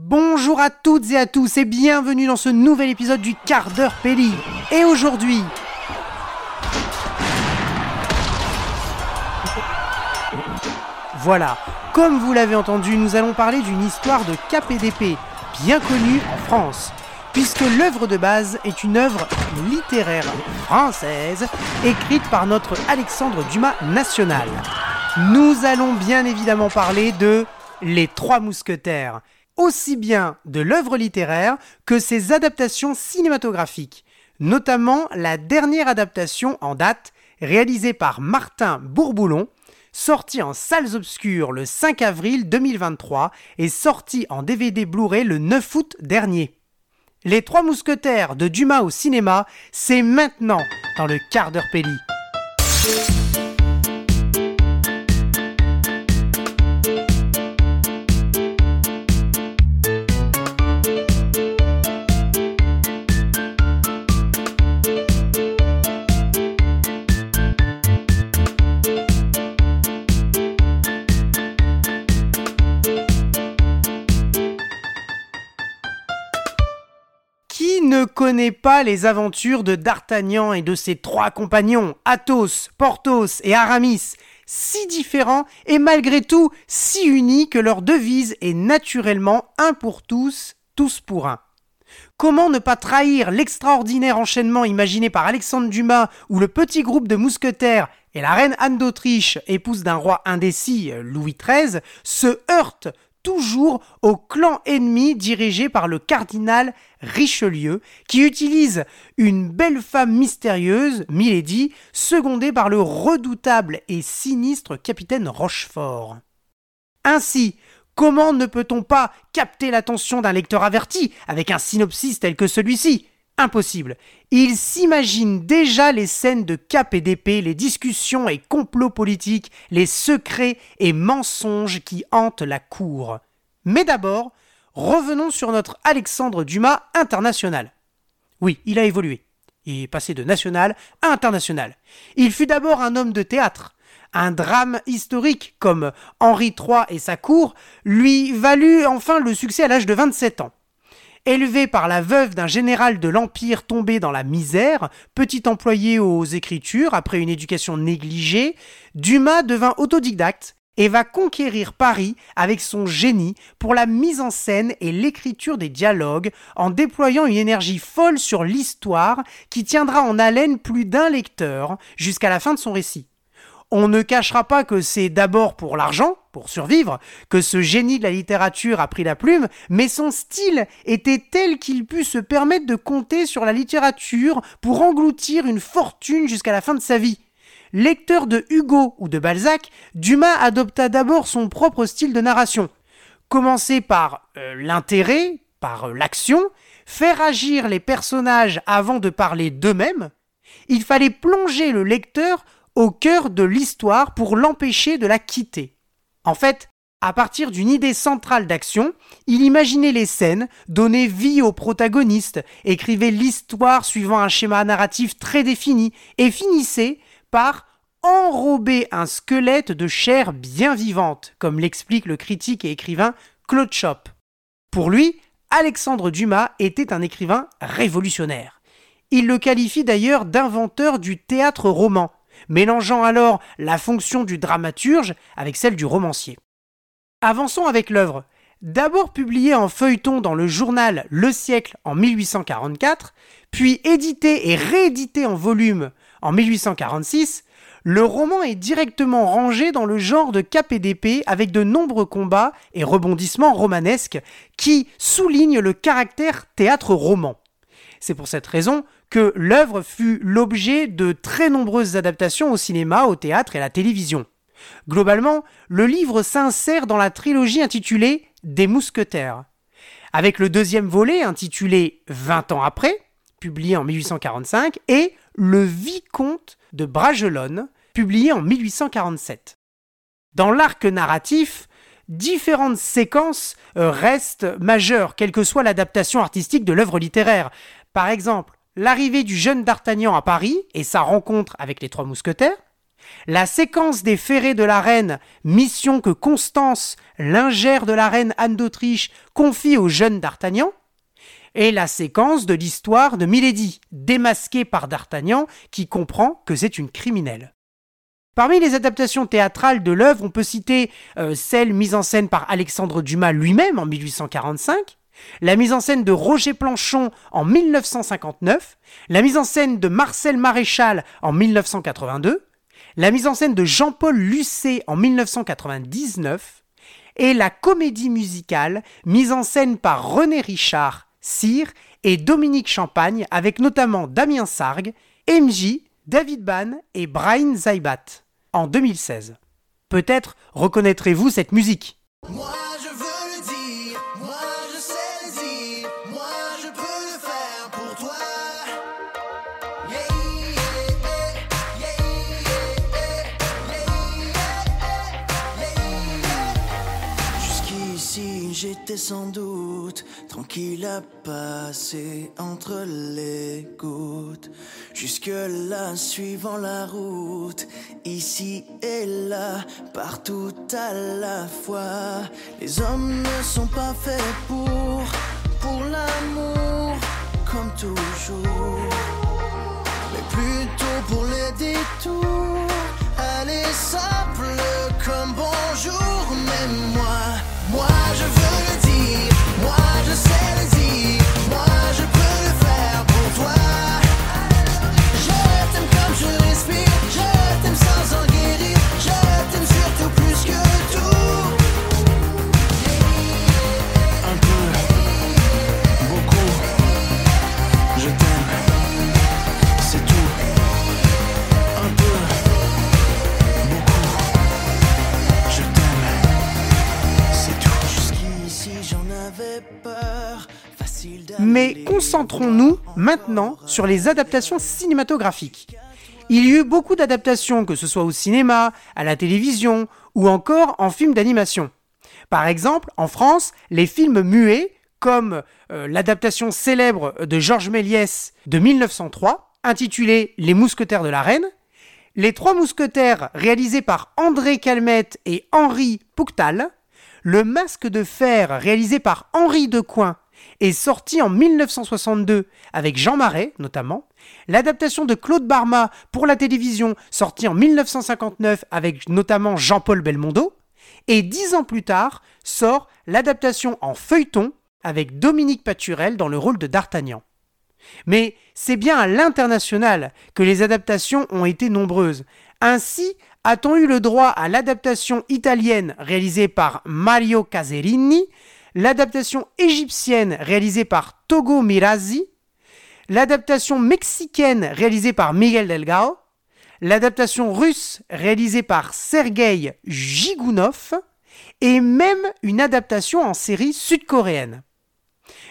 Bonjour à toutes et à tous et bienvenue dans ce nouvel épisode du quart d'heure Pelli. Et aujourd'hui... Voilà, comme vous l'avez entendu, nous allons parler d'une histoire de KPDP, bien connue en France, puisque l'œuvre de base est une œuvre littéraire française, écrite par notre Alexandre Dumas national. Nous allons bien évidemment parler de Les Trois Mousquetaires, aussi bien de l'œuvre littéraire que ses adaptations cinématographiques, notamment la dernière adaptation en date réalisée par Martin Bourboulon, sortie en salles obscures le 5 avril 2023 et sortie en DVD Blu-ray le 9 août dernier. Les Trois Mousquetaires de Dumas au cinéma, c'est maintenant dans le quart d'heure Pelli. Pas les aventures de D'Artagnan et de ses trois compagnons, Athos, Porthos et Aramis, si différents et malgré tout si unis que leur devise est naturellement un pour tous, tous pour un. Comment ne pas trahir l'extraordinaire enchaînement imaginé par Alexandre Dumas où le petit groupe de mousquetaires et la reine Anne d'Autriche, épouse d'un roi indécis, Louis XIII, se heurtent toujours au clan ennemi dirigé par le cardinal Richelieu, qui utilise une belle femme mystérieuse, Milady, secondée par le redoutable et sinistre capitaine Rochefort. Ainsi, comment ne peut-on pas capter l'attention d'un lecteur averti avec un synopsis tel que celui-ci? Impossible. Il s'imagine déjà les scènes de cap et d'épée, les discussions et complots politiques, les secrets et mensonges qui hantent la cour. Mais d'abord, revenons sur notre Alexandre Dumas international. Oui, il a évolué. Il est passé de national à international. Il fut d'abord un homme de théâtre. Un drame historique comme Henri III et sa cour lui valut enfin le succès à l'âge de 27 ans. Élevé par la veuve d'un général de l'Empire tombé dans la misère, petit employé aux écritures après une éducation négligée, Dumas devint autodidacte et va conquérir Paris avec son génie pour la mise en scène et l'écriture des dialogues en déployant une énergie folle sur l'histoire qui tiendra en haleine plus d'un lecteur jusqu'à la fin de son récit. On ne cachera pas que c'est d'abord pour l'argent, pour survivre, que ce génie de la littérature a pris la plume, mais son style était tel qu'il put se permettre de compter sur la littérature pour engloutir une fortune jusqu'à la fin de sa vie. Lecteur de Hugo ou de Balzac, Dumas adopta d'abord son propre style de narration. Commencer par euh, l'intérêt, par euh, l'action, faire agir les personnages avant de parler d'eux-mêmes, il fallait plonger le lecteur au cœur de l'histoire pour l'empêcher de la quitter. En fait, à partir d'une idée centrale d'action, il imaginait les scènes, donnait vie aux protagonistes, écrivait l'histoire suivant un schéma narratif très défini et finissait par enrober un squelette de chair bien vivante, comme l'explique le critique et écrivain Claude Chop. Pour lui, Alexandre Dumas était un écrivain révolutionnaire. Il le qualifie d'ailleurs d'inventeur du théâtre roman, mélangeant alors la fonction du dramaturge avec celle du romancier. Avançons avec l'œuvre. D'abord publiée en feuilleton dans le journal Le siècle en 1844, puis édité et réédité en volume en 1846, le roman est directement rangé dans le genre de d'épée avec de nombreux combats et rebondissements romanesques qui soulignent le caractère théâtre-roman. C'est pour cette raison que l'œuvre fut l'objet de très nombreuses adaptations au cinéma, au théâtre et à la télévision. Globalement, le livre s'insère dans la trilogie intitulée Des Mousquetaires. Avec le deuxième volet intitulé Vingt ans après, publié en 1845, et Le Vicomte de Bragelonne, publié en 1847. Dans l'arc narratif, différentes séquences euh, restent majeures, quelle que soit l'adaptation artistique de l'œuvre littéraire. Par exemple, l'arrivée du jeune D'Artagnan à Paris et sa rencontre avec les trois mousquetaires, La séquence des ferrets de la reine, mission que Constance, lingère de la reine Anne d'Autriche, confie au jeune d'Artagnan, et la séquence de l'histoire de Milady, démasquée par d'Artagnan, qui comprend que c'est une criminelle. Parmi les adaptations théâtrales de l'œuvre, on peut citer euh, celle mise en scène par Alexandre Dumas lui-même en 1845, la mise en scène de Roger Planchon en 1959, la mise en scène de Marcel Maréchal en 1982, la mise en scène de Jean-Paul Lucet en 1999 et la comédie musicale mise en scène par René Richard, Cyr et Dominique Champagne avec notamment Damien Sargue, MJ, David Ban et Brian Zaibat en 2016. Peut-être reconnaîtrez-vous cette musique. j'étais sans doute tranquille à passer entre les gouttes. Jusque-là, suivant la route, ici et là, partout à la fois. Les hommes ne sont pas faits pour, pour l'amour, comme toujours, mais plutôt pour les détours. Allez, simple comme bonjour, mais moi, moi je veux concentrons-nous maintenant sur les adaptations cinématographiques. Il y a eu beaucoup d'adaptations, que ce soit au cinéma, à la télévision ou encore en films d'animation. Par exemple, en France, les films muets, comme euh, l'adaptation célèbre de Georges Méliès de 1903, intitulée Les Mousquetaires de la Reine, Les Trois Mousquetaires, réalisés par André Calmette et Henri Pouctal, Le Masque de Fer, réalisé par Henri Decoing, est sorti en 1962 avec Jean Marais notamment, l'adaptation de Claude Barma pour la télévision sortie en 1959 avec notamment Jean-Paul Belmondo, et dix ans plus tard sort l'adaptation en feuilleton avec Dominique Paturel dans le rôle de D'Artagnan. Mais c'est bien à l'international que les adaptations ont été nombreuses. Ainsi, a-t-on eu le droit à l'adaptation italienne réalisée par Mario Caserini, l'adaptation égyptienne réalisée par Togo Mirazi, l'adaptation mexicaine réalisée par Miguel Delgado, l'adaptation russe réalisée par Sergei Gigounov, et même une adaptation en série sud-coréenne.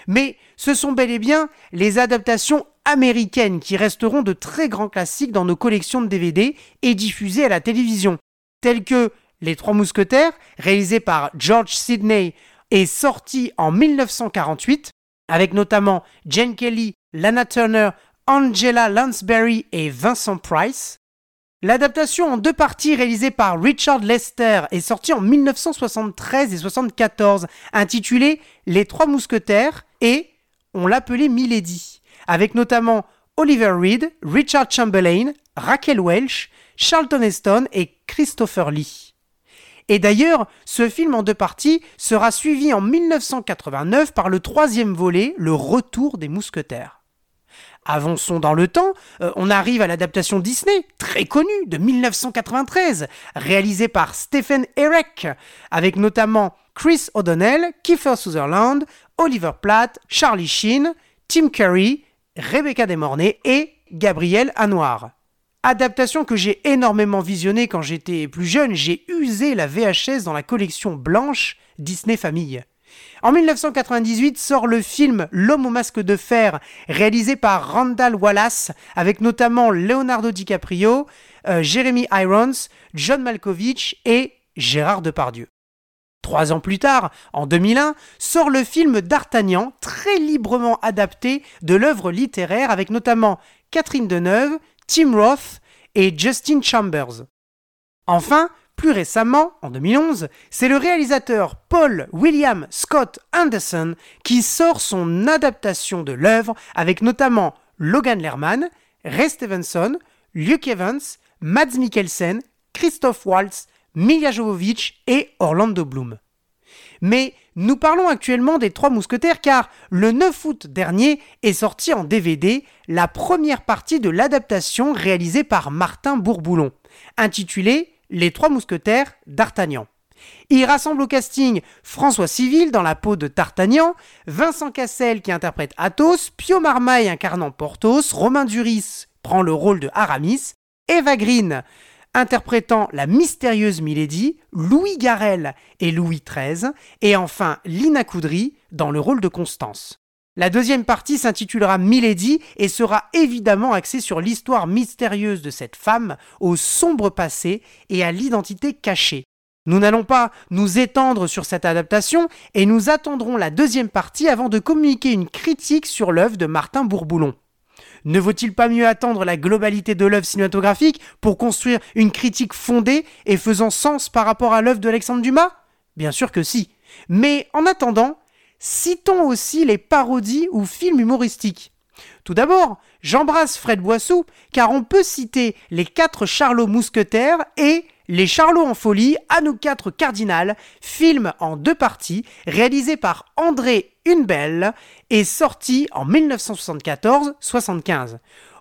Mais ce sont bel et bien les adaptations américaines qui resteront de très grands classiques dans nos collections de DVD et diffusées à la télévision, telles que Les Trois Mousquetaires, réalisé par George Sidney et sorti en 1948, avec notamment Jane Kelly, Lana Turner, Angela Lansbury et Vincent Price. L'adaptation en deux parties réalisée par Richard Lester est sortie en 1973 et 74, intitulée Les Trois Mousquetaires et on l'appelait Milady, avec notamment Oliver Reed, Richard Chamberlain, Raquel Welch, Charlton Heston et Christopher Lee. Et d'ailleurs, ce film en deux parties sera suivi en 1989 par le troisième volet, Le Retour des Mousquetaires. Avançons dans le temps, euh, on arrive à l'adaptation Disney, très connue, de 1993, réalisée par Stephen Herek, avec notamment Chris O'Donnell, Kiefer Sutherland, Oliver Platt, Charlie Sheen, Tim Curry, Rebecca Desmornay et Gabriel Anwar. Adaptation que j'ai énormément visionnée quand j'étais plus jeune, j'ai usé la VHS dans la collection blanche Disney Famille. En 1998 sort le film L'homme au masque de fer, réalisé par Randall Wallace, avec notamment Leonardo DiCaprio, euh, Jeremy Irons, John Malkovich et Gérard Depardieu. Trois ans plus tard, en 2001, sort le film D'Artagnan, très librement adapté de l'œuvre littéraire avec notamment Catherine Deneuve, Tim Roth et Justin Chambers. Enfin, plus récemment, en 2011, c'est le réalisateur Paul William Scott Anderson qui sort son adaptation de l'œuvre avec notamment Logan Lerman, Ray Stevenson, Luke Evans, Mads Mikkelsen, Christoph Waltz, Milja Jovovich et Orlando Bloom. Mais nous parlons actuellement des Trois Mousquetaires car le 9 août dernier est sorti en DVD la première partie de l'adaptation réalisée par Martin Bourboulon, intitulée Les Trois Mousquetaires d'Artagnan. Il rassemble au casting François Civil dans la peau de D'Artagnan, Vincent Cassel qui interprète Athos, Pio Marmaille incarnant Porthos, Romain Duris prend le rôle de Aramis, Eva Green interprétant la mystérieuse Milady, Louis Garel et Louis XIII, et enfin Lina Coudry dans le rôle de Constance. La deuxième partie s'intitulera Milady et sera évidemment axée sur l'histoire mystérieuse de cette femme au sombre passé et à l'identité cachée. Nous n'allons pas nous étendre sur cette adaptation et nous attendrons la deuxième partie avant de communiquer une critique sur l'œuvre de Martin Bourboulon. Ne vaut-il pas mieux attendre la globalité de l'œuvre cinématographique pour construire une critique fondée et faisant sens par rapport à l'œuvre d'Alexandre Dumas? Bien sûr que si. Mais en attendant, citons aussi les parodies ou films humoristiques. Tout d'abord, j'embrasse Fred Boissou, car on peut citer Les Quatre Charlots Mousquetaires et Les Charlots en folie à nous quatre cardinals, film en deux parties, réalisé par André Hunebelle et sorti en 1974-75.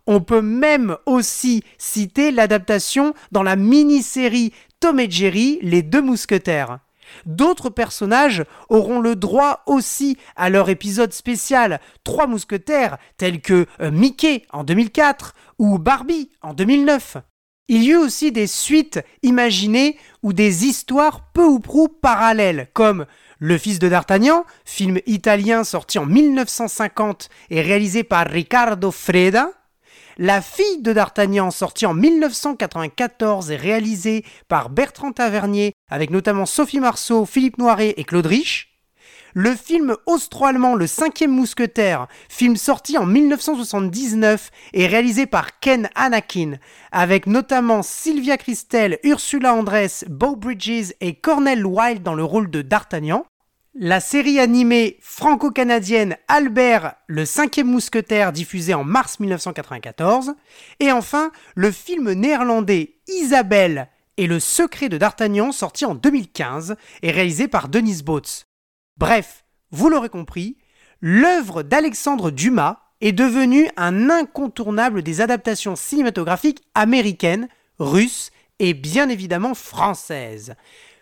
On peut même aussi citer l'adaptation dans la mini-série Tom et Jerry, Les Deux Mousquetaires. D'autres personnages auront le droit aussi à leur épisode spécial Trois Mousquetaires, tels que euh, Mickey en 2004 ou Barbie en 2009. Il y eut aussi des suites imaginées ou des histoires peu ou prou parallèles, comme Le fils de D'Artagnan, film italien sorti en 1950 et réalisé par Riccardo Freda, la fille de D'Artagnan, sortie en 1994 et réalisée par Bertrand Tavernier, avec notamment Sophie Marceau, Philippe Noiret et Claude Rich. Le film austro-allemand Le Cinquième Mousquetaire, film sorti en 1979 et réalisé par Ken Anakin, avec notamment Sylvia Christel, Ursula Andress, Beau Bridges et Cornel Wilde dans le rôle de D'Artagnan la série animée franco-canadienne Albert, le cinquième mousquetaire diffusé en mars 1994, et enfin le film néerlandais Isabelle et le secret de D'Artagnan sorti en 2015 et réalisé par Denise Boats. Bref, vous l'aurez compris, l'œuvre d'Alexandre Dumas est devenue un incontournable des adaptations cinématographiques américaines, russes et bien évidemment françaises.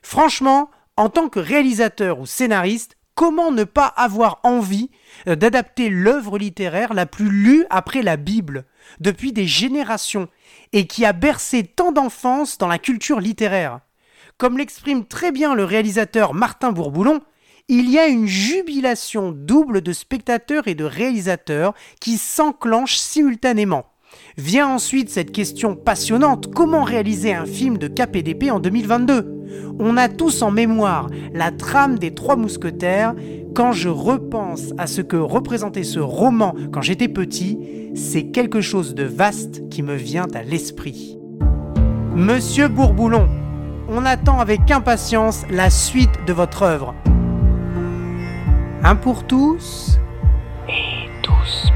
Franchement, en tant que réalisateur ou scénariste, comment ne pas avoir envie euh, d'adapter l'œuvre littéraire la plus lue après la Bible, depuis des générations, et qui a bercé tant d'enfance dans la culture littéraire? Comme l'exprime très bien le réalisateur Martin Bourboulon, il y a une jubilation double de spectateurs et de réalisateurs qui s'enclenchent simultanément. Vient ensuite cette question passionnante, comment réaliser un film de KPDP en 2022 On a tous en mémoire la trame des Trois Mousquetaires. Quand je repense à ce que représentait ce roman quand j'étais petit, c'est quelque chose de vaste qui me vient à l'esprit. Monsieur Bourboulon, on attend avec impatience la suite de votre œuvre. Un pour tous. Et tous